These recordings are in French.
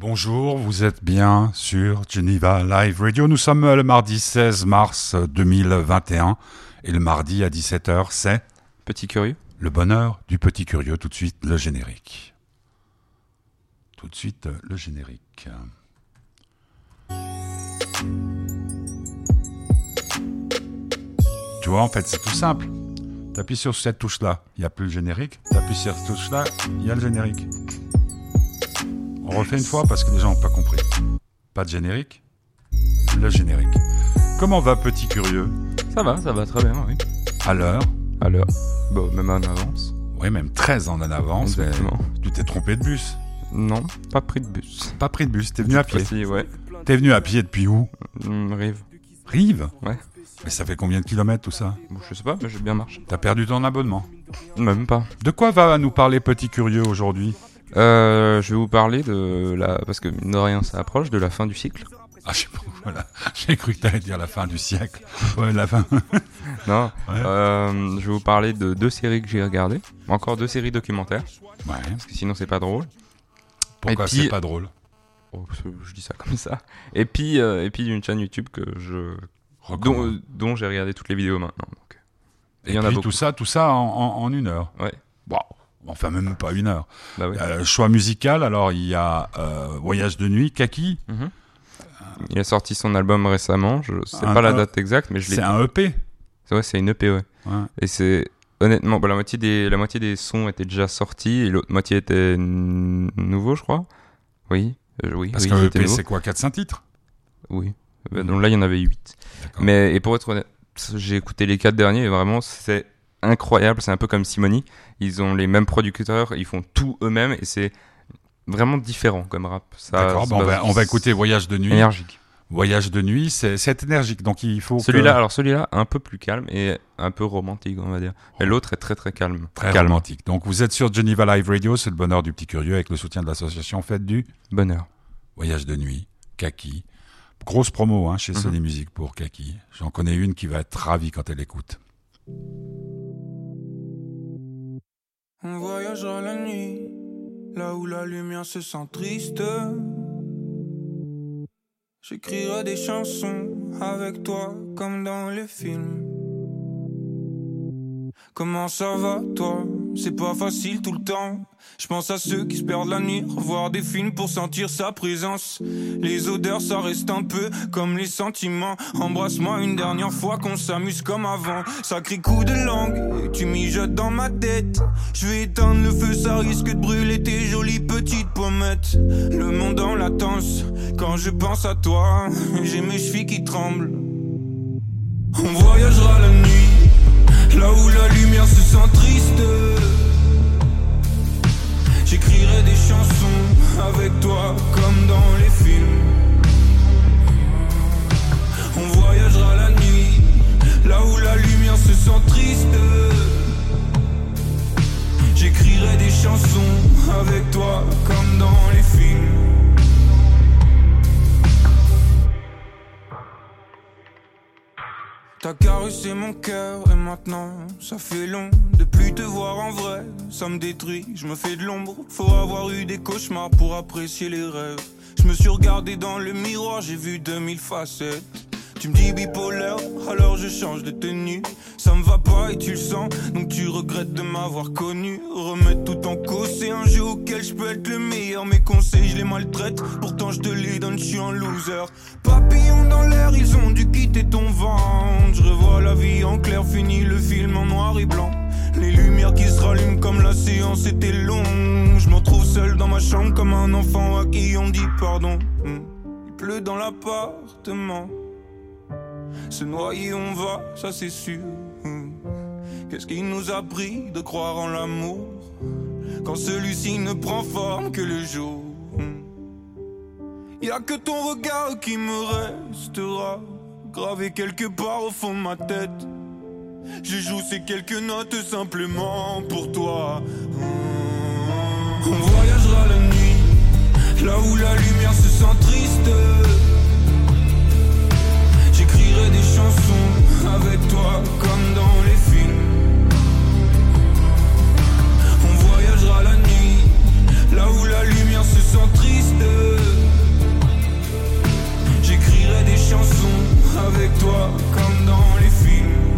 Bonjour, vous êtes bien sur Geneva Live Radio. Nous sommes le mardi 16 mars 2021 et le mardi à 17h, c'est Petit curieux. le bonheur du petit curieux. Tout de suite, le générique. Tout de suite, le générique. Tu vois, en fait, c'est tout simple. T'appuies sur cette touche-là, il n'y a plus le générique. T'appuies sur cette touche-là, il y a le générique. On refait une fois parce que les gens n'ont pas compris. Pas de générique, le générique. Comment va, petit curieux? Ça va, ça va très bien, oui. À l'heure À l'heure. Bon, même en avance. Oui, même 13 ans en avance. mais. Tu t'es trompé de bus. Non, pas pris de bus. Pas pris de bus, t'es venu à pied. Si, ouais. T'es venu à pied depuis où? Hum, Rive. Rive? Ouais. Mais ça fait combien de kilomètres tout ça? Bon, je sais pas, mais j'ai bien marché. T'as perdu ton abonnement? Même pas. De quoi va nous parler petit curieux aujourd'hui? Euh, je vais vous parler de la... Parce que, mine de rien, ça approche de la fin du cycle. Ah, je sais pas, voilà. J'ai cru que t'allais dire la fin du siècle. Ouais, la fin. Non, Ouais. euh, je vais vous parler de deux séries que j'ai regardées. Encore deux séries documentaires, Ouais. parce que sinon c'est pas drôle. Pourquoi puis- c'est pas drôle Oh, je dis ça comme ça. Et puis, euh, et puis d'une chaîne YouTube que je... dont, Recommande. euh, dont j'ai regardé toutes les vidéos maintenant. Donc. Et, il y en a puis beaucoup. tout ça, tout ça en, en- en une heure. Ouais. Wow. Enfin, même pas une heure. Bah oui. Euh, choix musical, alors il y a euh, Voyage de nuit, Kaki. Mhm. Il a sorti son album récemment, je sais Un- pas la un- date exacte, mais je l'ai. C'est un E EP. Ouais, c'est une EP, ouais. Ouais. Et c'est honnêtement, bah, la moitié des la moitié des sons étaient déjà sortis et l'autre moitié était nouveau, je crois. Oui, euh, oui. Parce oui, qu'un EP, nouveaux. c'est quoi 4-5 titres? Oui. Bah, donc là, il y en avait 8. D'accord. Mais et pour être honnête, j'ai écouté les quatre derniers et vraiment c'est incroyable. C'est un peu comme Simoni. Ils ont les mêmes producteurs, ils font tout eux-mêmes et c'est vraiment différent comme rap. D'accord, bah, on, va, base- on va écouter Voyage de nuit. énergique. Voyage de nuit, c'est énergique, donc il faut. que- Celui-là, alors celui-là, un peu plus calme et un peu romantique, on va dire. Et l'autre est très très calme. Très calme. romantique. Donc vous êtes sur Geneva Live Radio, c'est le bonheur du petit curieux avec le soutien de l'association Fête du Bonheur. Voyage de nuit, Kaki. Grosse promo hein, chez Mhm. Sony Music pour Kaki. J'en connais une qui va être ravie quand elle écoute. On voyagera la nuit, là où la lumière se sent triste. J'écrirai des chansons avec toi comme dans les films. Comment ça va toi? C'est pas facile tout le temps. Je pense à ceux qui se perdent la nuit, revoir des films pour sentir sa présence. Les odeurs, ça reste un peu comme les sentiments. Embrasse-moi une dernière fois qu'on s'amuse comme avant. Sacré coup de langue, tu mijotes dans ma tête. Je vais éteindre le feu, ça risque de brûler tes jolies petites pommettes. Le monde en latence, quand je pense à toi, j'ai mes chevilles qui tremblent. On voyagera la nuit, là où la lumière se sent triste. J'écrirai des chansons avec toi comme dans les films. On voyagera la nuit, là où la lumière se sent triste. T'as caressé mon cœur et maintenant ça fait long de plus te voir en vrai. Ça me détruit, je me fais de l'ombre. Faut avoir eu des cauchemars pour apprécier les rêves. Je me suis regardé dans le miroir, j'ai vu 2000 facettes. Tu me dis bipolaire, alors je change de tenue. Ça me va pas et tu le sens, donc tu regrettes de m'avoir connu. Remettre tout en cause, c'est un jeu auquel je peux être le meilleur. Mes conseils, je les maltraite, pourtant je te les donne, je suis un loser. Papillons dans l'air, ils ont dû quitter ton ventre. Je revois la vie en clair, fini le film en noir et blanc. Les lumières qui se rallument comme la séance était longue. Je me retrouve seul dans ma chambre comme un enfant à qui on dit pardon. Hmm. Il pleut dans l'appartement. Se noyer, on va, ça c'est sûr. Qu'est-ce qui nous a pris de croire en l'amour quand celui-ci ne prend forme que le jour? Y a que ton regard qui me restera gravé quelque part au fond de ma tête. Je joue ces quelques notes simplement pour toi. On voyagera la nuit, là où la lumière se sent triste j'écrirai des chansons avec toi comme dans les films. On voyagera la nuit, là où la lumière se sent triste. J'écrirai des chansons avec toi comme dans les films.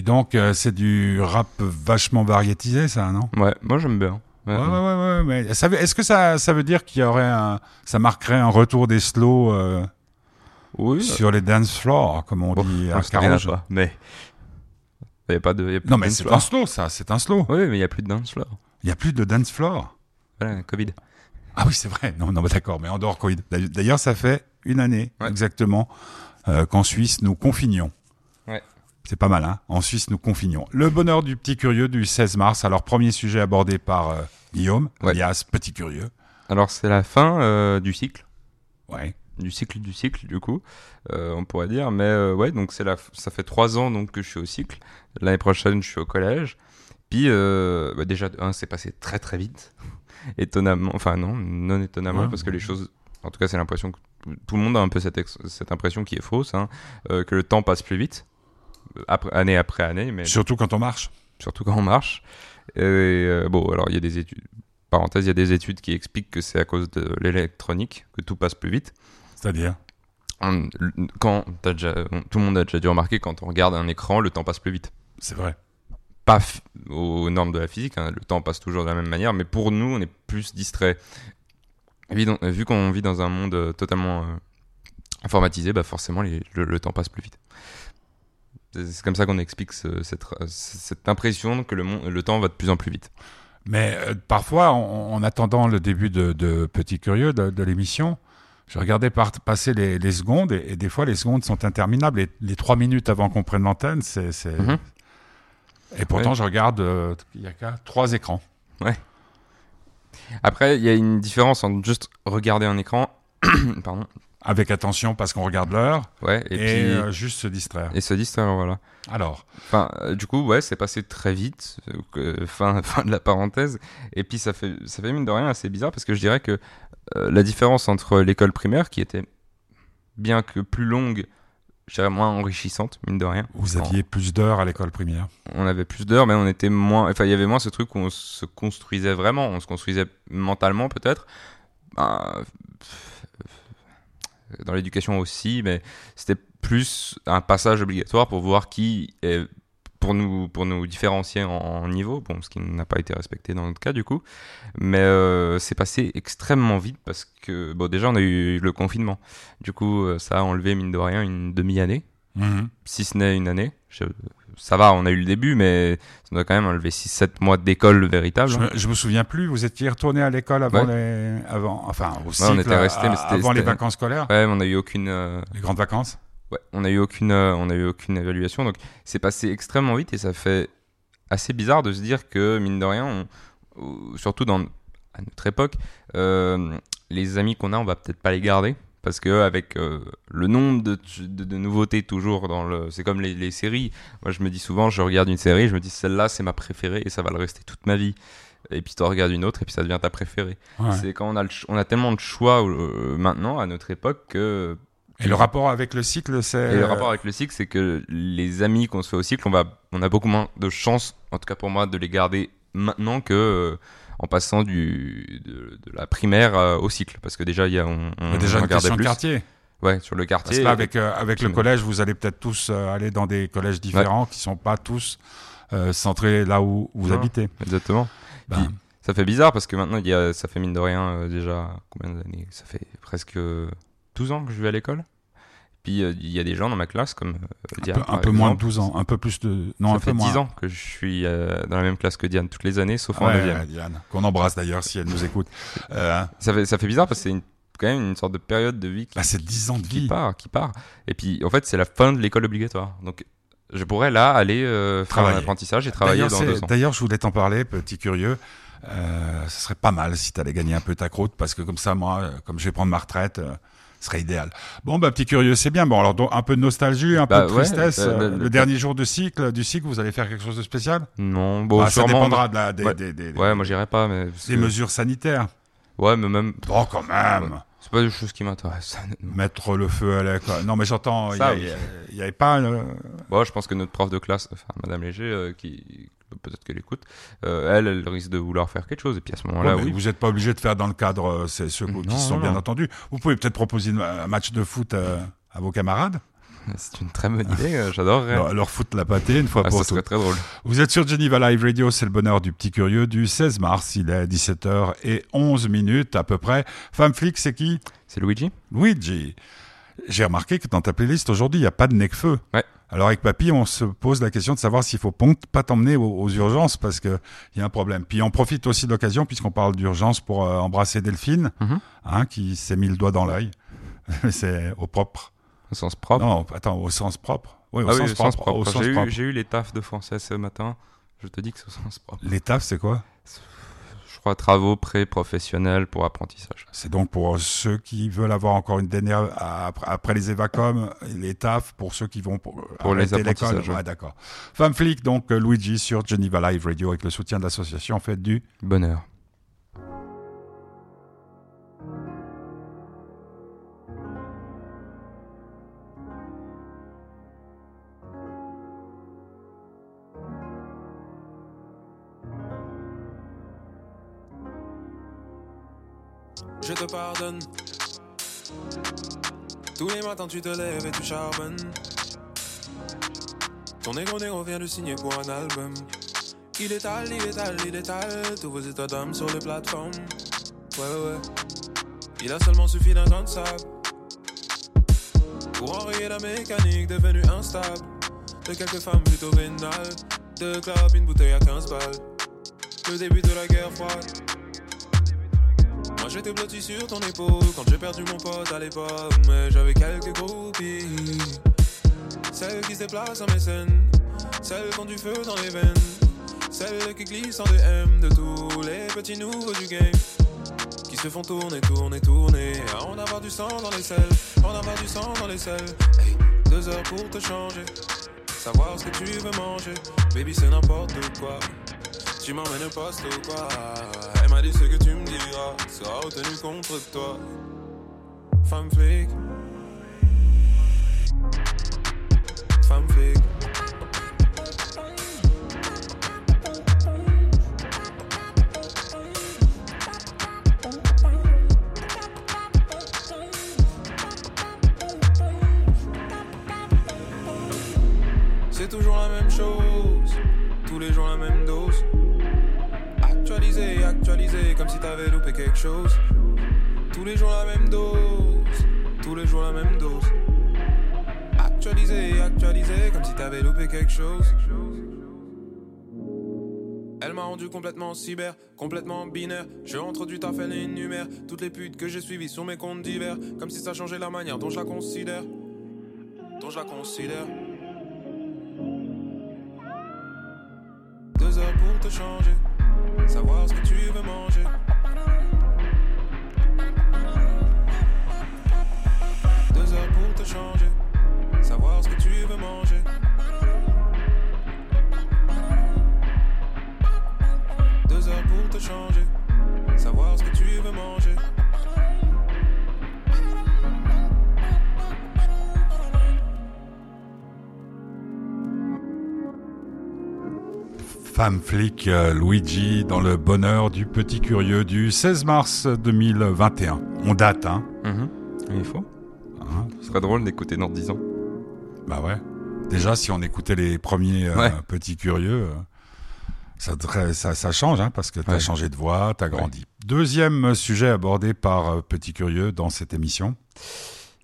Dis donc, euh, c'est du rap vachement variétisé, ça, non? Ouais, moi j'aime bien. Ouais. Ouais, ouais, ouais, ouais, mais est-ce que ça, ça veut dire qu'il y aurait un, ça marquerait un retour des slows euh, Oui. sur les dance floors, comme on Bon, dit à Carouge? pas, mais il y a pas de. il y a plus Non, de mais dance c'est floor. un slow, ça, c'est un slow. Oui, mais il y a plus de dance floor. Il y a plus de dance floor. Voilà, Covid. Ah oui, c'est vrai. Non, non, d'accord, mais en dehors Covid. D'ailleurs, ça fait une année Ouais. exactement euh, qu'en Suisse nous confinions. C'est pas mal, hein En Suisse, nous confinions. Le bonheur du petit curieux du 16 mars. Alors, premier sujet abordé par euh, Guillaume, Ouais. alias Petit Curieux. Alors c'est la fin euh, du cycle. Ouais. du cycle du cycle du coup euh, on pourrait dire mais ouais donc c'est la ça fait trois ans donc que je suis au cycle l'année prochaine je suis au collège puis bah, déjà de un c'est passé très très vite étonnamment enfin non non étonnamment Ouais. parce que les choses en tout cas c'est l'impression que tout le monde a un peu cette, cette impression qui est fausse hein, que le temps passe plus vite après, année après année mais Surtout quand on marche. surtout quand on marche. Et euh, bon, alors il y a des études, parenthèse, il y a des études qui expliquent que c'est à cause de l'électronique que tout passe plus vite. C'est-à-dire Quand déjà, tout le monde a déjà dû remarquer quand on regarde un écran, le temps passe plus vite. C'est vrai. Pas aux normes de la physique, hein, le temps passe toujours de la même manière, mais pour nous, on est plus distrait. Évident- Vu qu'on vit dans un monde euh, totalement euh, informatisé, bah forcément les- le, le temps passe plus vite. C'est comme ça qu'on explique ce- cette, cette impression que le, temps va de plus en plus vite. Mais euh, parfois, en, en attendant le début de, de Petit Curieux, de, de l'émission, je regardais par- passer les, les secondes et, et des fois, les secondes sont interminables. Et les trois minutes avant qu'on prenne l'antenne, c'est. Mhm. Et pourtant, Ouais. je regarde, euh, il y a qu'à trois écrans. Après, il y a une différence entre juste regarder un écran, pardon, Avec attention parce qu'on regarde l'heure ouais, et, et, puis euh, juste se distraire. et se distraire, voilà. Alors, Enfin, euh, du coup, ouais, c'est passé très vite, euh, fin, fin de la parenthèse. Et puis ça fait, ça fait mine de rien assez bizarre parce que je dirais que euh, la différence entre l'école primaire, qui était bien que plus longue, je dirais moins enrichissante, mine de rien. vous aviez plus d'heures à l'école primaire. On avait plus d'heures, mais on était moins. Enfin, il y avait moins ce truc où on se construisait vraiment. On se construisait mentalement, peut-être. Ben, dans l'éducation aussi, mais c'était plus un passage obligatoire pour voir qui est. Pour nous, pour nous différencier en, en niveau, bon, ce qui n'a pas été respecté dans notre cas du coup, mais euh, c'est passé extrêmement vite parce que bon déjà on a eu le confinement, du coup euh, ça a enlevé mine de rien une demi-année, Mhm. si ce n'est une année. Je- ça va, on a eu le début, mais ça doit quand même enlever 6-7 mois d'école véritable. Je, hein. me, je me souviens plus, vous étiez retourné à l'école avant Ouais. les. Avant, enfin, au on cycle, était resté, à- mais c'était- avant les vacances scolaires, Ouais, on a eu aucune, euh, les grandes vacances. ouais, on a eu aucune, euh, on a eu aucune évaluation, donc c'est passé extrêmement vite et ça fait assez bizarre de se dire que mine de rien, on- surtout dans à notre époque, euh, les amis qu'on a, on va peut-être pas les garder. Parce que avec euh, le nombre de, de- de nouveautés toujours dans le, c'est comme les, les séries. Moi, je me dis souvent, je regarde une série, je me dis celle-là c'est ma préférée et ça va le rester toute ma vie. Et puis tu regardes une autre et puis ça devient ta préférée. Ouais. C'est quand on a, le on a tellement de choix euh, maintenant à notre époque que Et le rapport avec le cycle, c'est. et le rapport avec le cycle, c'est que les amis qu'on se fait au cycle, on, va, on a beaucoup moins de chances, en tout cas pour moi, de les garder maintenant que euh, en passant du, de, de la primaire euh, au cycle. Parce que déjà, il y a, on, on déjà une de plus. quartier. Ouais, sur le Parce quartier. que là, avec, euh, avec le collège, vous allez peut-être tous euh, aller dans des collèges différents qui sont pas tous euh, centrés là où vous Non. habitez. Exactement. Ben, Puis- Ça fait bizarre parce que maintenant, il y a, ça fait mine de rien déjà combien d'années? Ça fait presque 12 ans que je vais à l'école. Puis euh, il y a des gens dans ma classe comme euh, un Diane, peu, un peu moins de exemple. 12 ans, un peu plus de. Non, ça un fait peu moins. 10 ans que je suis euh, dans la même classe que Diane toutes les années, sauf en Ouais, 9 ouais, Diane, qu'on embrasse d'ailleurs si elle nous écoute. Euh, Ça fait, ça fait bizarre parce que c'est une- quand même une sorte de période de vie qui, bah, c'est 10 ans de qui vie. part, qui part. Et puis, en fait, c'est la fin de l'école obligatoire. Donc, je pourrais là aller euh, faire un apprentissage et travailler dans deux ans. D'ailleurs, je voulais t'en parler, petit curieux. Euh, ce serait pas mal si tu allais gagner un peu ta croûte, parce que comme ça, moi, comme je vais prendre ma retraite, euh, Ce serait idéal. Bon, bah, petit curieux, c'est bien. Bon, alors, donc, un peu de nostalgie, un Bah, peu de ouais, tristesse. bah, bah, Euh, le dernier jour de cycle, du cycle, vous allez faire quelque chose de spécial? Non, bon, Ça sûrement. dépendra de la, des, Ouais. des, des- Ouais, moi j'irai pas, mais. des que- mesures sanitaires. Ouais, mais même. Bon, quand même. C'est pas des choses qui m'intéressent. Mettre le feu à la... quoi. Non, mais j'entends, il Ça, y, oui. a- il y avait pas... euh, Bon, je pense que notre prof de classe, enfin Madame Léger, euh, qui peut-être qu'elle écoute, euh, elle, elle risque de vouloir faire quelque chose. Et puis à ce moment-là, ouais, oui. Vous n'êtes pas obligé de faire dans le cadre, euh, c'est ceux qui sont non, bien non. entendus. Vous pouvez peut-être proposer un match de foot euh, à vos camarades, C'est une très bonne idée. J'adorerais. leur, foutre la pâtée une fois Ah, pour ça toutes. serait très drôle. Vous êtes sur Geneva Live Radio, c'est le bonheur du petit curieux du 16 mars. Il est 17h et 11 minutes à peu près. Femme flic, c'est qui? C'est Luigi Luigi. J'ai remarqué que dans ta playlist aujourd'hui, il n'y a pas de Necfeu. Ouais. Alors avec Papy, on se pose la question de savoir s'il faut pas t'emmener aux, aux urgences parce que il y a un problème. Puis on profite aussi de l'occasion puisqu'on parle d'urgence pour euh, embrasser Delphine, Mhm. hein, qui s'est mis le doigt dans l'œil. c'est au propre. Au sens propre. Non, attends, au sens propre. Oui, au ah sens propre. sens J'ai eu, eu les tafs de français ce matin. Je te dis que c'est au sens propre. Les tafs, c'est quoi? Crois travaux pré-professionnels pour apprentissage. C'est donc pour ceux qui veulent avoir encore une dernière après, les évacom, les tafs pour ceux qui vont pour, Pour les apprentissages, ouais. Ouais, d'accord. Femme flic, donc euh, Luigi sur Geneva Live Radio avec le soutien de l'association Fête du. Bonheur. Je te pardonne. Tous les matins tu te lèves et tu charbonnes. Ton ego négro vient de signer pour un album. Il étale, il étale, il étale tous vos états d'âme sur les plateformes. Ouais, ouais, ouais. Il a seulement suffi d'un grain de sable pour enrayer la mécanique devenue instable. De quelques femmes plutôt vénales, de clubs, une bouteille à 15 balles. Le début de la guerre froide. Moi j'étais blotti sur ton épaule quand j'ai perdu mon pote à l'époque Mais j'avais quelques groupies. Celles qui se déplacent mes scènes Celles qui ont du feu dans les veines Celles qui glissent en DM de tous les petits nouveaux du game Qui se font tourner, tourner, tourner À en avoir du sang dans les selles En avoir du sang dans les selles. Hey, deux heures pour te changer Savoir ce que tu veux manger. Baby c'est n'importe quoi. Tu m'emmènes au poste ou quoi? Ce que tu me diras sera retenu contre toi. Femme flic. Femme flic. T'avais loupé quelque chose. Tous les jours la même dose, tous les jours la même dose. Actualisé, actualisé, comme si t'avais loupé quelque chose. Elle m'a rendu complètement cyber, complètement binaire. J'ai introduit ta elle énumère toutes les putes que j'ai suivies sur mes comptes divers. Comme si ça changeait la manière dont je la considère. Dont je la considère. Deux heures pour te changer. Savoir ce que tu veux manger. Femme flic, euh, Luigi, dans le bonheur du petit curieux du 16 mars 2021. On date, hein, Mhm. Il faut. hein Ce serait drôle d'écouter dans 10 ans. Bah ouais. Déjà, si on écoutait les premiers euh, Ouais. petits curieux, euh, ça, ça, ça change, hein, parce que tu as Ouais. changé de voix, tu as grandi. Deuxième sujet abordé par Petit Curieux dans cette émission.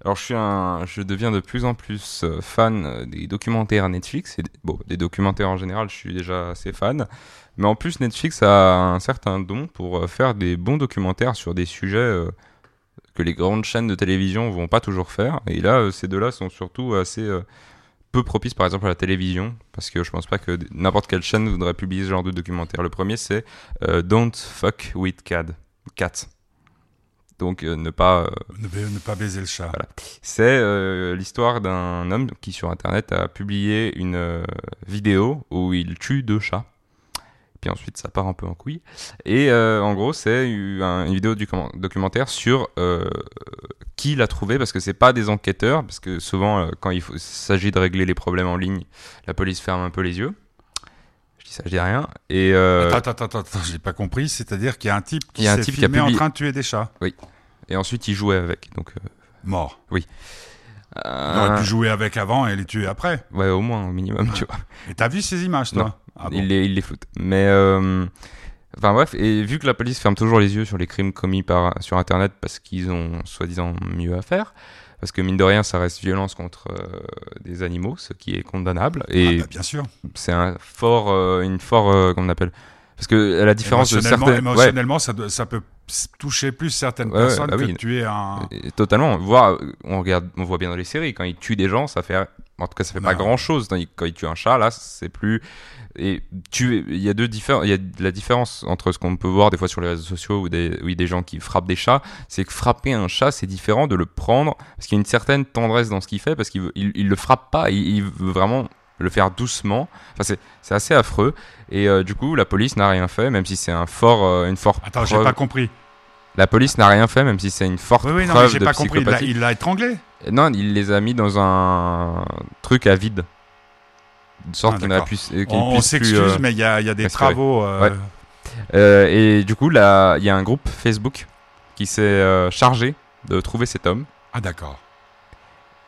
Alors je suis un, je deviens de plus en plus euh, fan euh, des documentaires Netflix. Et, bon, des documentaires en général, je suis déjà assez fan. Mais en plus, Netflix a un certain don pour euh, faire des bons documentaires sur des sujets que les grandes chaînes de télévision vont pas toujours faire. Et là, ces deux-là sont surtout assez peu propices, par exemple, à la télévision, parce que je pense pas que n'importe quelle chaîne voudrait publier ce genre de documentaire. Le premier, c'est Don't Fuck with. Cat. Donc euh, ne pas. euh, Ne, pas baiser le chat. Voilà. C'est euh, l'histoire d'un homme qui sur internet a publié une vidéo où il tue deux chats. Puis ensuite ça part un peu en couille. Et euh, en gros c'est une vidéo du documentaire sur euh, qui l'a trouvé parce que c'est pas des enquêteurs parce que souvent euh, quand il s'agit de régler les problèmes en ligne, la police ferme un peu les yeux. Dis ça, je dis rien. Et euh, Attends, attends, attends, attends, j'ai pas compris. C'est-à-dire qu'il y a un type qui Il y a un s'est type qui a filmé en train de tuer des chats et ensuite il jouait avec. Donc euh, morts. On euh, aurait pu jouer avec avant et les tuer après. ouais au moins au minimum tu vois. Et t'as vu ces images, toi? Non. Ah bon il, les, il les fout. Mais euh, enfin bref, et vu que la police ferme toujours les yeux sur les crimes commis par sur Internet parce qu'ils ont soi-disant mieux à faire, parce que mine de rien, ça reste violence contre euh, des animaux, ce qui est condamnable, et Ah bah, bien sûr. c'est un fort, euh, une fort, euh, comment on appelle, parce que à la différence de émotionnellement, certaines, ouais, émotionnellement ça, doit- ça peut toucher plus certaines Ouais, ouais, personnes bah que oui. tuer un. Et Totalement. Voir, on regarde, on voit bien dans les séries quand ils tuent des gens, ça fait, en tout cas, ça fait pas grand chose. Quand ils tuent un chat, là, c'est plus. Et tuer, il y a deux différences. Il y a la différence entre ce qu'on peut voir des fois sur les réseaux sociaux ou des, oui, des gens qui frappent des chats, c'est que frapper un chat, c'est différent de le prendre parce qu'il y a une certaine tendresse dans ce qu'il fait parce qu'il il, il le frappe pas, il, il veut vraiment le faire doucement. Enfin, c'est, assez affreux. Et euh, du coup, la police n'a rien fait, même si c'est un fort, euh, une forte Attends, j'ai pas compris. La police n'a rien fait, même si c'est une forte Oui, oui, non, mais preuve de pas compris. Il l'a étranglé Non, il les a mis dans un truc à vide. De sorte Ah, n'aurait d'accord. pu, qu'il On, s'excuse, euh, mais il y a, y a des travaux. euh, Ouais. euh, et du coup, là, il y a un groupe Facebook qui s'est euh, chargé de trouver cet homme. Ah, d'accord.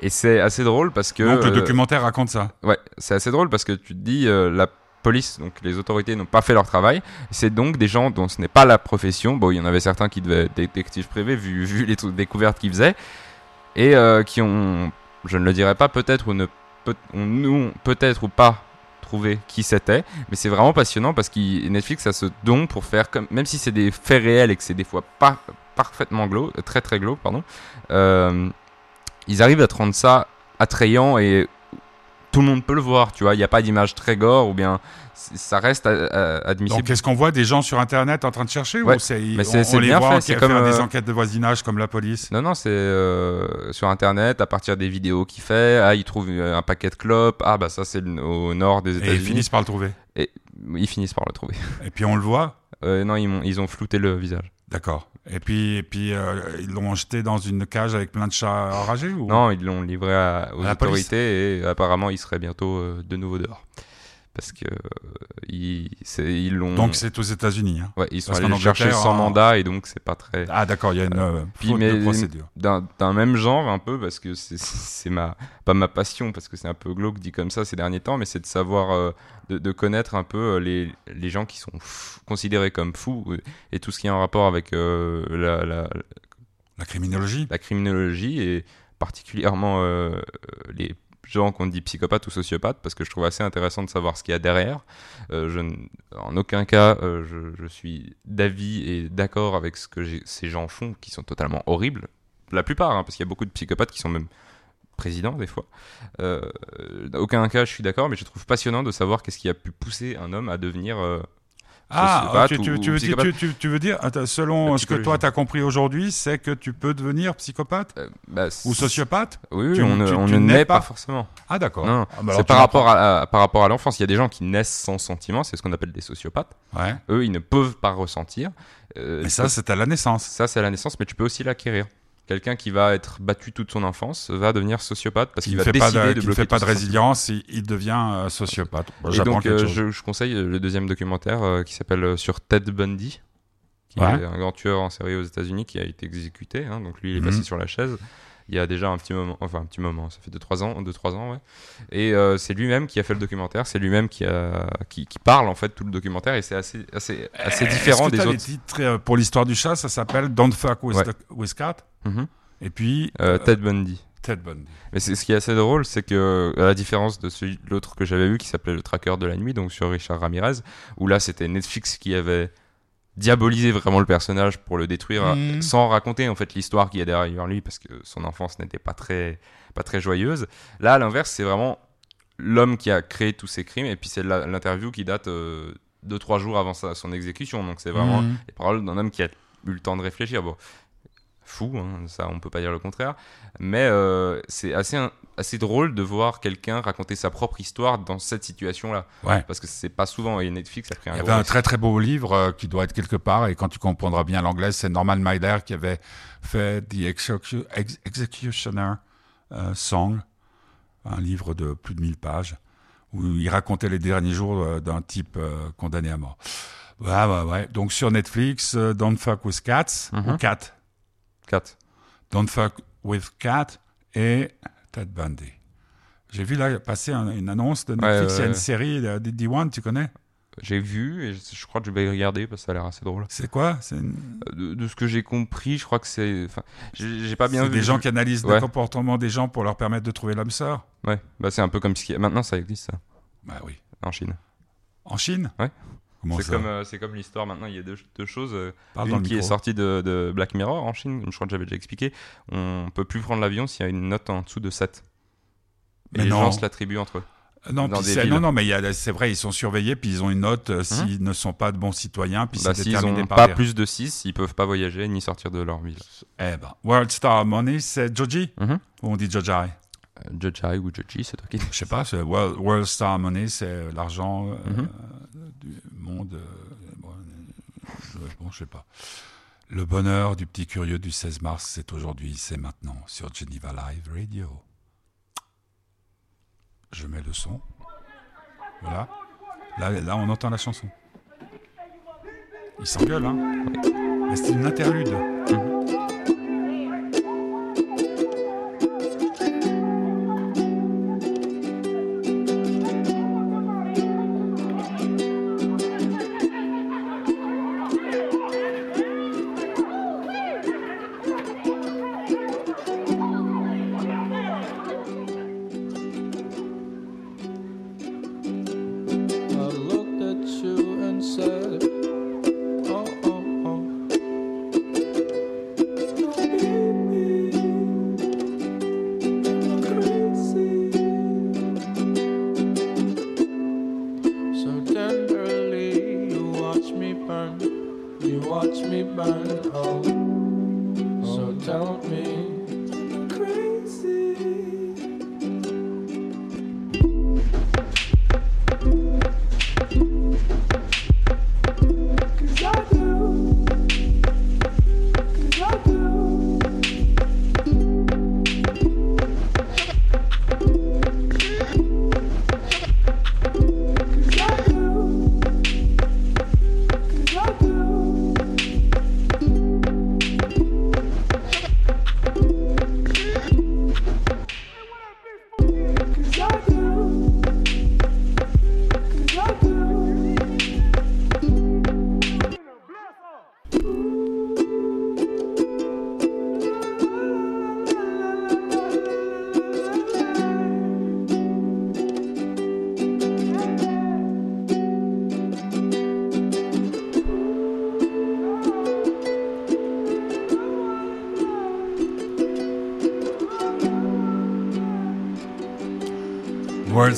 Et c'est assez drôle parce que. Donc le euh, documentaire raconte ça. Ouais, c'est assez drôle parce que tu te dis, euh, la police, donc les autorités n'ont pas fait leur travail. C'est donc des gens dont ce n'est pas la profession. Bon, il y en avait certains qui devaient être détectives privés vu, vu les découvertes qu'ils faisaient. Et euh, qui ont, je ne le dirais pas, peut-être ou ne peut, peut-être ou pas trouvé qui c'était. Mais c'est vraiment passionnant parce que Netflix a ce don pour faire comme, même si c'est des faits réels et que c'est des fois pas parfaitement glauque, très très glauque, pardon. euh, ils arrivent à te rendre ça attrayant et tout le monde peut le voir, tu vois. Il n'y a pas d'image très gore ou bien ça reste admissible. Donc est-ce qu'on voit des gens sur Internet en train de chercher Ouais, ou c'est mais on, c'est- on c'est les bien voit fait, c'est faire comme, des euh, enquêtes de voisinage comme la police? Non, non, c'est euh, sur Internet, à partir des vidéos qu'il fait. Ah, il trouve euh, un paquet de clopes. Ah, bah ça, c'est au nord des et ils États-Unis. finissent par le trouver. Ils finissent par le trouver. Et puis on le voit? Euh, non, ils, ils ont flouté le visage. D'accord. Et puis, et puis euh, ils l'ont jeté dans une cage avec plein de chats enragés ou... Non, ils l'ont livré à- aux À autorités et apparemment, il serait bientôt euh, de nouveau dehors. Parce que euh, ils, ils l'ont. Donc c'est aux États-Unis. hein. ouais, ils sont parce allés chercher sans hein. mandat et donc c'est pas très. Ah d'accord, il y a une euh, faute mais- de procédure. d'un même genre un peu parce que c'est- ma pas ma passion parce que c'est un peu glauque dit comme ça ces derniers temps mais c'est de savoir euh, de, de connaître un peu euh, les, les gens qui sont fous- considérés comme fous et tout ce qui est en rapport avec euh, la, la, La criminologie la criminologie et particulièrement les gens qu'on dit psychopathes ou sociopathes parce que je trouve assez intéressant de savoir ce qu'il y a derrière. Euh, je, en aucun cas euh, je, suis d'avis et d'accord avec ce que ces gens font qui sont totalement horribles. La plupart, hein, parce qu'il y a beaucoup de psychopathes qui sont même présidents des fois. Euh, dans aucun cas je suis d'accord, mais je trouve passionnant de savoir qu'est-ce qui a pu pousser un homme à devenir euh, Ah, tu, veux dire, psychopathe. tu, tu- tu veux dire, attends, selon ce que toi tu as compris aujourd'hui, c'est que tu peux devenir psychopathe euh, bah, ou sociopathe Oui, oui, Tu- on ne, tu- on tu ne n'es naît pas- pas forcément. Ah d'accord. Non, Ah, bah c'est par rapport à, à- par rapport à l'enfance. Il y a des gens qui naissent sans sentiment, c'est ce qu'on appelle des sociopathes. Ouais. Eux, ils ne peuvent pas ressentir. Euh, Mais ça, c'est à la naissance. ça, c'est à la naissance, mais tu peux aussi l'acquérir. Quelqu'un qui va être battu toute son enfance va devenir sociopathe parce Qui qu'il ne va fait pas décider de, ne fait pas de résilience, il, il devient euh, sociopathe. Et donc, euh, je, je conseille le deuxième documentaire euh, qui s'appelle sur Ted Bundy, qui Ouais. est un grand tueur en série aux États-Unis qui a été exécuté. hein. donc lui, il est Mhm. passé sur la chaise. Il y a déjà un petit moment, enfin un petit moment, ça fait 2-3 ans, deux, trois ans, ouais. Et euh, c'est lui-même qui a fait le documentaire, c'est lui-même qui, a, qui, qui parle en fait tout le documentaire et c'est assez, assez, assez Est-ce différent que des les autres. titres pour l'histoire du chat, ça s'appelle Don't Fuck with, Ouais. the- with Cat? Mhm. Et puis Euh, euh, Ted Bundy. Ted Bundy. Mais ce qui est assez drôle, c'est que à la différence de celui l'autre que j'avais vu qui s'appelait le Tracker de la nuit, donc sur Richard Ramirez, où là c'était Netflix qui avait diabolisé vraiment le personnage pour le détruire, Mhm. sans raconter en fait l'histoire qu'il y a derrière lui, parce que son enfance n'était pas très pas très joyeuse. Là, à l'inverse, c'est vraiment l'homme qui a créé tous ces crimes, et puis c'est l'interview qui date euh, deux trois jours avant sa- son exécution, donc c'est vraiment Mhm. les paroles d'un homme qui a eu le temps de réfléchir. Bon, fou, hein, ça on peut pas dire le contraire, mais euh, c'est assez, assez drôle de voir quelqu'un raconter sa propre histoire dans cette situation-là. Ouais. Parce que c'est pas souvent, et Netflix a pris un Il y avait un très très beau livre euh, qui doit être quelque part, et quand tu comprendras bien l'anglais, c'est Norman Mailer qui avait fait The Execu- Ex- Executioner euh, Song, un livre de plus de 1000 pages, où il racontait les derniers jours d'un type condamné à mort. Ouais, ouais, ouais. Donc sur Netflix, Don't Fuck with Cats, Mhm. ou Cat, 4. Don't Fuck with Cat et Ted Bundy. J'ai vu là passer un- une annonce de Netflix, il y a une série de D1, tu connais? J'ai vu, et je, crois que je vais regarder parce que ça a l'air assez drôle. C'est quoi? Une- Euh, De, de ce que j'ai compris, je crois que c'est. Enfin, j'ai pas bien vu. des gens qui analysent Ouais. le comportement des gens pour leur permettre de trouver l'âme sœur? Ouais, bah c'est un peu comme ce qui. Maintenant, ça existe, ça, Bah oui. en Chine. En Chine? Ouais. C'est comme, euh, c'est comme l'histoire maintenant, il y a deux, deux choses. euh, Parle dans Une qui est sortie de, de Black Mirror en Chine, je crois que j'avais déjà expliqué. On peut plus prendre l'avion s'il y a une note en dessous de 7. Et Mais les non. gens se l'attribuent entre eux. Euh, Non, non, non, mais c'est vrai, ils sont surveillés, puis ils ont une note euh, s'ils ne sont pas de bons citoyens, puis Bah, c'est déterminé par pas plus de 6, ils peuvent pas voyager ni sortir de leur ville. Eh ben, World Star Money, c'est Joji Mhm. Ou on dit Jojai Euh, Judge ou Judge, c'est toi qui. Je sais pas, World, World Star Money, c'est l'argent euh, Mhm. Du monde. euh, bon, euh, je- sais pas. Le bonheur du petit curieux du 16 mars, c'est aujourd'hui, c'est maintenant, sur Geneva Live Radio. Je mets le son. Voilà. Là, là on entend la chanson. Il s'engueule, hein Mais c'est une interlude.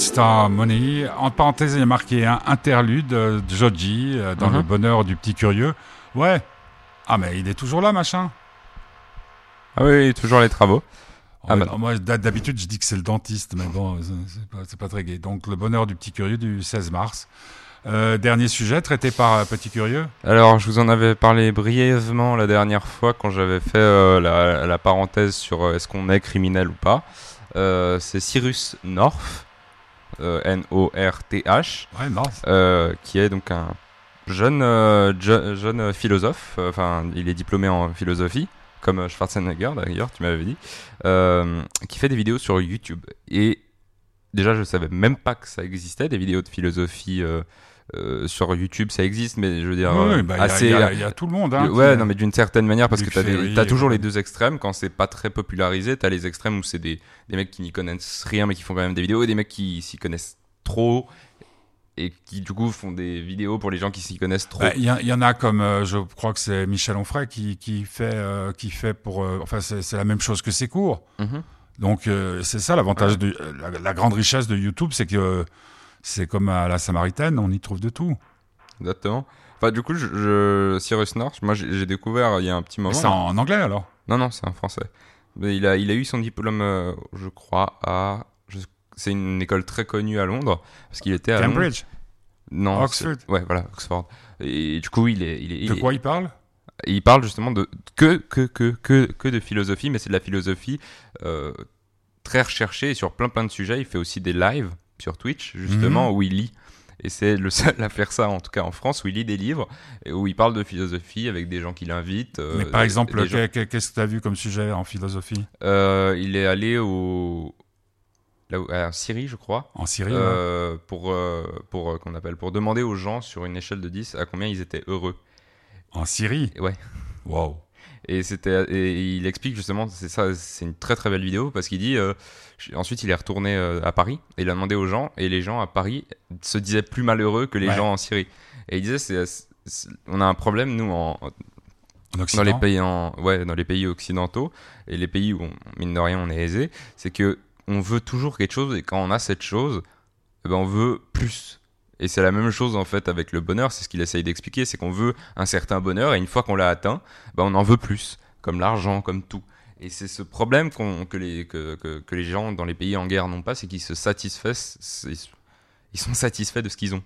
Star Money. En parenthèse, il y a marqué un interlude euh, de Joji euh, dans Mhm. le bonheur du petit curieux. Ouais. Ah, mais il est toujours là, machin. Ah oui, toujours les travaux. Ah, bah. moi, d'hab- d'habitude, je dis que c'est le dentiste, mais bon, c'est- pas, pas très gai. Donc, le bonheur du petit curieux du 16 mars. Euh, dernier sujet traité par euh, Petit Curieux. Alors, je vous en avais parlé brièvement la dernière fois quand j'avais fait euh, la, la parenthèse sur euh, est-ce qu'on est criminel ou pas. C'est Cyrus North, N-O-R-T-H, Ouais, non. euh, qui est donc un jeune, euh, je- jeune philosophe. euh, Enfin, il est diplômé en philosophie, comme euh, Schwarzenegger d'ailleurs, tu m'avais dit, euh, qui fait des vidéos sur YouTube. Et déjà, je savais même pas que ça existait, des vidéos de philosophie. Euh, euh, sur YouTube, ça existe, mais je veux dire, Oui, euh, bah, il y a- assez, il y, a- il y a tout le monde. Hein, ouais, qui- non, mais d'une certaine manière, parce que t'as t'as toujours euh, les deux extrêmes. Quand c'est pas très popularisé, t'as les extrêmes où c'est des, des mecs qui n'y connaissent rien, mais qui font quand même des vidéos, et des mecs qui s'y connaissent trop, et qui du coup font des vidéos pour les gens qui s'y connaissent trop. Bah, Il y, en- il y en a comme, euh, je crois que c'est Michel Onfray qui, qui, fait, euh, qui fait pour. euh, enfin, c'est la même chose que ses cours. Mhm. Donc, euh, c'est ça l'avantage, de euh, la, la grande richesse de YouTube, c'est que euh, c'est comme à la Samaritaine, on y trouve de tout. Exactement. Enfin, du coup, je, je- Cyrus North, moi j'ai découvert il y a un petit moment. c'est en, en anglais alors? Non, non, c'est un Français. Mais il, a, il a eu son diplôme, euh, je crois, à. C'est une école très connue à Londres. Parce qu'il était à Londres. Cambridge. Non. Oxford? Ouais, voilà, Oxford. Et du coup, il est. Il, est, il De est- quoi il parle? Il parle justement de. Que, que, que, que, que de philosophie, mais c'est de la philosophie euh, très recherchée et sur plein plein de sujets. Il fait aussi des lives sur Twitch, justement, Mhm. où il lit. Et c'est le seul à faire ça, en tout cas en France, où il lit des livres et où il parle de philosophie avec des gens qui l'invitent. euh, Mais par des- exemple, gens- qu'est-ce que tu as vu comme sujet en philosophie? Euh, il est allé au. Là où, en Syrie, je crois. En Syrie ouais. euh, pour euh, pour euh, qu'on appelle pour demander aux gens sur une échelle de 10 à combien ils étaient heureux. En Syrie? Ouais. Wow. Et c'était et il explique justement c'est ça c'est une très très belle vidéo parce qu'il dit euh, ensuite il est retourné euh, à Paris et il a demandé aux gens et les gens à Paris se disaient plus malheureux que les Ouais. gens en Syrie. Et il disait c'est c'est- on a un problème nous en, dans les pays en ouais dans les pays occidentaux et les pays où on, mine de rien on est aisé c'est que on veut toujours quelque chose et quand on a cette chose eh ben on veut plus et c'est la même chose en fait avec le bonheur. C'est ce qu'il essaye d'expliquer c'est qu'on veut un certain bonheur et une fois qu'on l'a atteint ben on en veut plus comme l'argent comme tout. Et c'est ce problème que, les, que, les gens dans les pays en guerre n'ont pas c'est qu'ils se satisfaissent c'est- ils sont satisfaits de ce qu'ils ont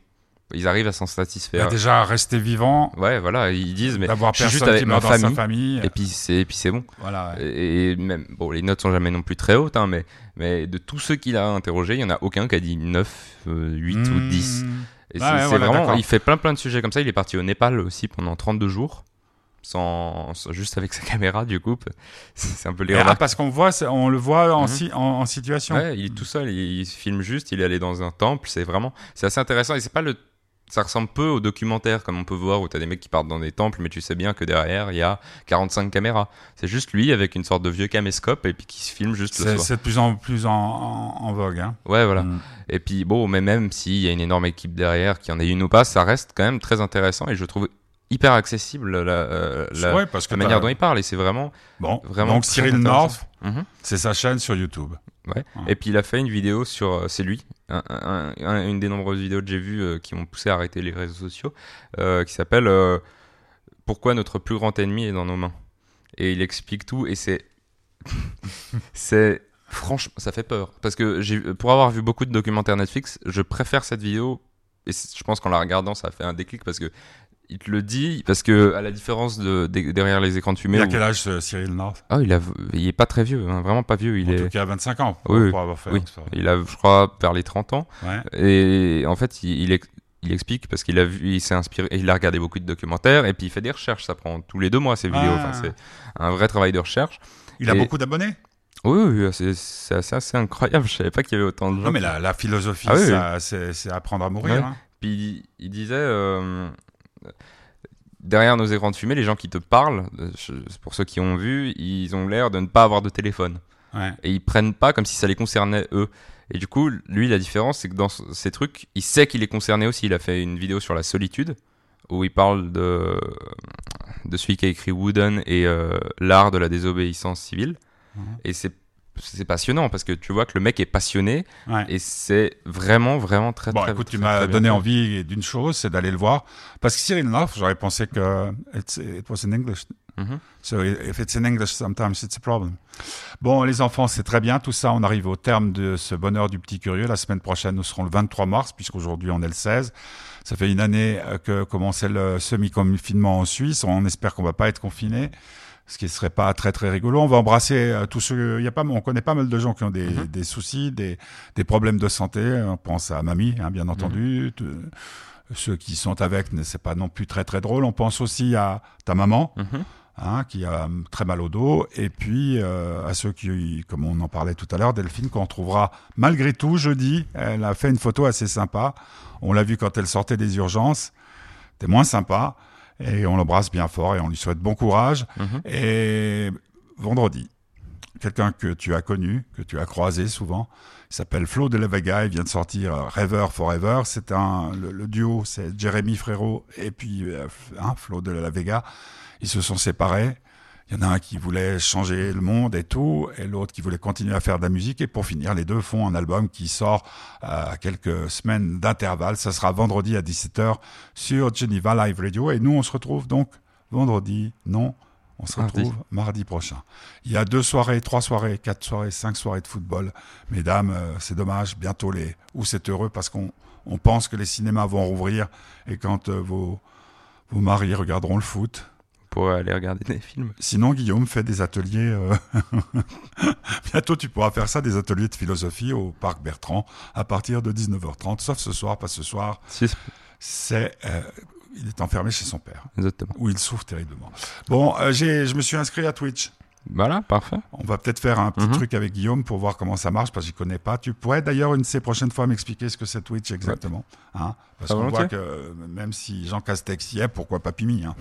ils arrivent à s'en Bah, satisfaire déjà rester vivant, ouais voilà ils disent mais d'avoir je suis juste avec qui ma famille famille. et puis c'est et puis c'est bon Voilà. ouais. et, et même bon les notes sont jamais non plus très hautes hein, mais mais de tous ceux qu'il a interrogés il y en a aucun qui a dit 9 euh, 8 ou Mmh. 10 et c'est Ouais, c'est voilà, vraiment il fait plein plein de sujets comme ça il est parti au Népal aussi pendant 32 jours sans, sans- juste avec sa caméra du coup c'est un peu les ah, parce qu'on voit, on le voit en, Mhm. si- en, en situation. Ouais, il est tout seul, il, il filme juste, il est allé dans un temple, c'est vraiment, c'est assez intéressant et c'est pas le, ça ressemble peu au documentaire comme on peut voir où t'as des mecs qui partent dans des temples mais tu sais bien que derrière il y a 45 caméras. C'est juste lui avec une sorte de vieux caméscope et puis qui se filme juste le C'est soir. c'est de plus en plus en, en- en vogue. Hein. Ouais, voilà. Mm. Et puis bon, mais même s'il y a une énorme équipe derrière, qui en ait une ou pas, ça reste quand même très intéressant et je trouve hyper accessible la, euh, la, Ouais, parce que la manière dont il parle et c'est vraiment, Bon, vraiment donc Cyril. North, Mhm. c'est sa chaîne sur YouTube. Ouais. Et puis il a fait une vidéo sur, euh, c'est lui, un- un- un- une des nombreuses vidéos que j'ai vues euh, qui m'ont poussé à arrêter les réseaux sociaux, euh, qui s'appelle euh, Pourquoi notre plus grand ennemi est dans nos mains. Et il explique tout et c'est, c'est franchement, ça fait peur parce que j'ai, pour avoir vu beaucoup de documentaires Netflix, je préfère cette vidéo et je pense qu'en la regardant ça a fait un déclic parce que il te le dit parce que à la différence de, de- derrière les écrans de fumée Il a quel âge ce Cyril North? Ah il a il est pas très vieux hein, vraiment pas vieux il En est tout cas, 25 ans pour, Oui, oui. pour avoir fait oui. Oxford. il a je crois vers les 30 ans Ouais. et en fait, il, il, ex- il explique parce qu'il a vu, il s'est inspiré, il a regardé beaucoup de documentaires et puis il fait des recherches. Ça prend tous les deux mois ces vidéos. Ah. Enfin, c'est un vrai travail de recherche. Il a beaucoup d'abonnés? Oui, oui, oui, c'est assez, assez incroyable. Je savais pas qu'il y avait autant de gens. Non, mais la, la philosophie, Ah oui, c'est apprendre à mourir. Ouais. hein. Puis il, il disait euh, derrière nos écrans de fumée, les gens qui te parlent, euh, pour ceux qui ont vu, ils ont l'air de ne pas avoir de téléphone. Ouais. et ils prennent pas comme si ça les concernait eux. Et du coup, lui, la différence, c'est que dans ce- ces trucs, il sait qu'il est concerné aussi. Il a fait une vidéo sur la solitude où il parle de, de celui qui a écrit Wooden et euh, l'art de la désobéissance civile. Et c'est c'est passionnant parce que tu vois que le mec est passionné Ouais. et c'est vraiment, vraiment très, Bon, très écoute, tu m'as bien donné envie d'une chose, c'est d'aller le voir. Parce que Cyril North, j'aurais pensé que it's- it was in English. Mhm. So if it's in English, sometimes it's a problem. Bon, les enfants, c'est très bien. Tout ça, on arrive au terme de ce bonheur du petit curieux. La semaine prochaine, nous serons le 23 mars, puisqu'aujourd'hui, on est le 16. Ça fait une année euh, que commençait le semi-confinement en Suisse. On espère qu'on va pas être confiné. Ce qui serait pas très très rigolo. On va embrasser euh, tous ceux. Il y a pas, on connaît pas mal de gens qui ont des, Mhm. des soucis, des, des problèmes de santé. On pense à mamie, hein, bien entendu. Mhm. Te- Ceux qui sont avec, ne- c'est pas non plus très très drôle. On pense aussi à ta maman, Mhm. hein, qui a hum, très mal au dos, et puis euh, à ceux qui, comme on en parlait tout à l'heure, Delphine, qu'on retrouvera malgré tout jeudi. Elle a fait une photo assez sympa. On l'a vu quand elle sortait des urgences. C'était moins sympa. Et on l'embrasse bien fort et on lui souhaite bon courage. Mhm. Et vendredi, quelqu'un que tu as connu, que tu as croisé souvent, il s'appelle Flo de la Vega, il vient de sortir euh, Rêveur Forever. C'est un le, le duo, c'est Jérémy Frérot et puis euh, hein, Flo de la Vega. Ils se sont séparés. Il y en a un qui voulait changer le monde et tout, et l'autre qui voulait continuer à faire de la musique. Et pour finir, les deux font un album qui sort euh, à quelques semaines d'intervalle. Ça sera vendredi à 17h sur Geneva Live Radio. Et nous, on se retrouve donc vendredi, non, On se retrouve mardi prochain. Il y a deux soirées, trois soirées, quatre soirées, cinq soirées de football. Mesdames, euh, c'est dommage, bientôt les. Ou c'est heureux parce qu'on on pense que les cinémas vont rouvrir et quand euh, vos, vos maris regarderont le foot. Pour aller regarder des films. Sinon, Guillaume fait des ateliers. euh, bientôt, tu pourras faire ça, des ateliers de philosophie au parc Bertrand à partir de 19h30, sauf ce soir, pas ce soir. C'est. euh, il est enfermé chez son père, exactement. où il souffre terriblement. Bon, euh, je me suis inscrit à Twitch. Voilà, parfait. On va peut-être faire un petit Mhm. truc avec Guillaume pour voir comment ça marche, parce que je connais pas. Tu pourrais d'ailleurs une de ces prochaines fois m'expliquer ce que c'est Twitch exactement. Hein parce qu'on voit que euh, même si Jean Castex y est, pourquoi pas Pimi hein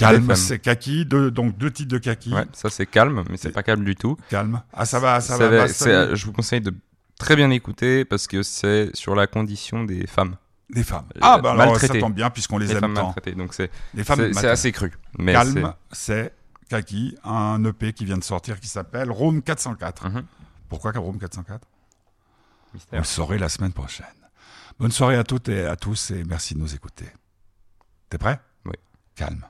Calme, c'est Kaki, deux, donc deux titres de Kaki. Ouais, ça c'est calme, mais c'est pas calme du tout. Calme. Ah, ça va, ça, Ça va. euh, je vous conseille de très bien écouter parce que c'est sur la condition des femmes. Des femmes. Euh, Ah, bah alors ça tombe bien puisqu'on les, Les aime femmes tant. maltraitées. Donc c'est Les femmes c'est- c'est maltraitées. assez cru. Mais Calme, c'est Kaki, un EP qui vient de sortir qui s'appelle Room 404. c'est- Mhm. Pourquoi Room 404 Vous Mystère. le saurez la semaine prochaine. Bonne soirée à toutes et à tous et merci de nous écouter. T'es prêt? Oui. Calme.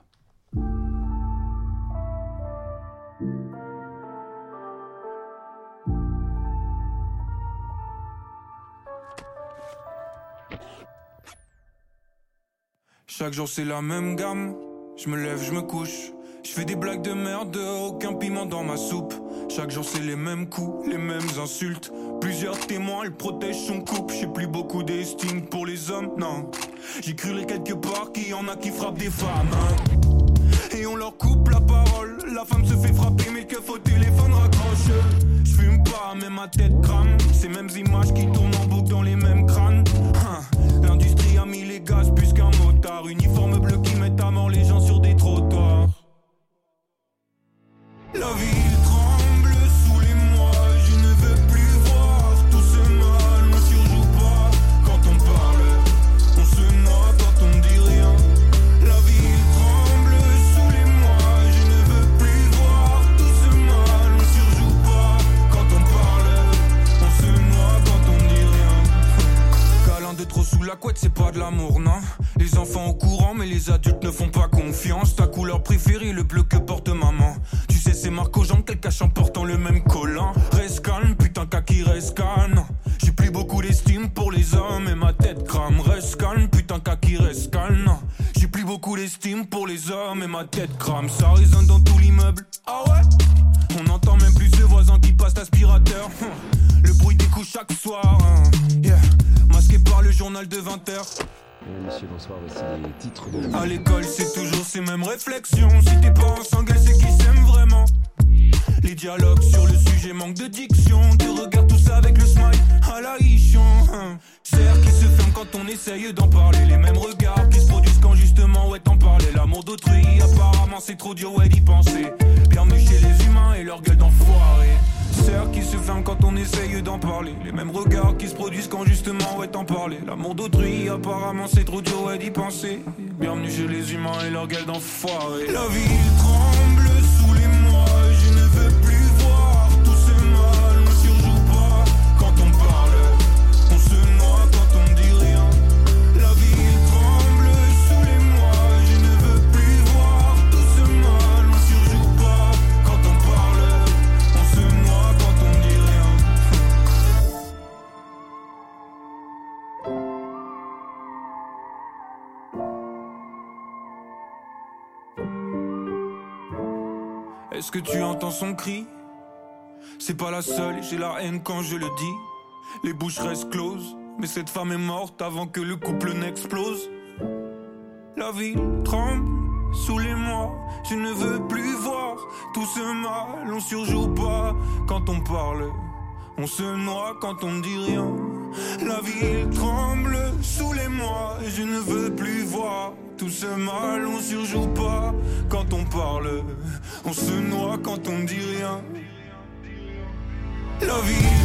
Chaque jour c'est la même gamme. Je me lève, je me couche. Je fais des blagues de merde, aucun piment dans ma soupe. Chaque jour c'est les mêmes coups, les mêmes insultes. Plusieurs témoins, elle protège son couple. J'ai plus beaucoup d'estime pour les hommes, non. J'y crurai quelque part qu'il y en a qui frappent des femmes. hein. Et on leur coupe la parole. La femme se fait frapper, mais keuf au téléphone raccroche. Je fume pas, mais ma tête crame. Ces mêmes images qui tournent en boucle dans les mêmes crânes. Hein. L'industrie les gaz plus qu'un motard. Uniforme bleu qui met à mort les gens sur mêmes regards qui se produisent quand justement, ouais, t'en parlais. L'amour d'autrui, apparemment, c'est trop dur, ouais, d'y penser. Bienvenue chez les humains et leur gueule d'enfoiré. Cercle qui se ferme quand on essaye d'en parler. Les mêmes regards qui se produisent quand justement, ouais, t'en parler. L'amour d'autrui, apparemment, c'est trop dur, ouais, d'y penser. Bienvenue chez les humains et leur gueule d'enfoiré. La ville Est-ce que tu entends son cri? C'est pas la seule, j'ai la haine quand je le dis. Les bouches restent closes, mais cette femme est morte avant que le couple n'explose. La ville tremble sous les mois, je ne veux plus voir tout ce mal. On surjoue pas quand on parle, on se noie quand on dit rien. La ville tremble sous les mois, je ne veux plus voir tout ce mal. On surjoue pas quand on parle, on se noie quand on dit rien. La vie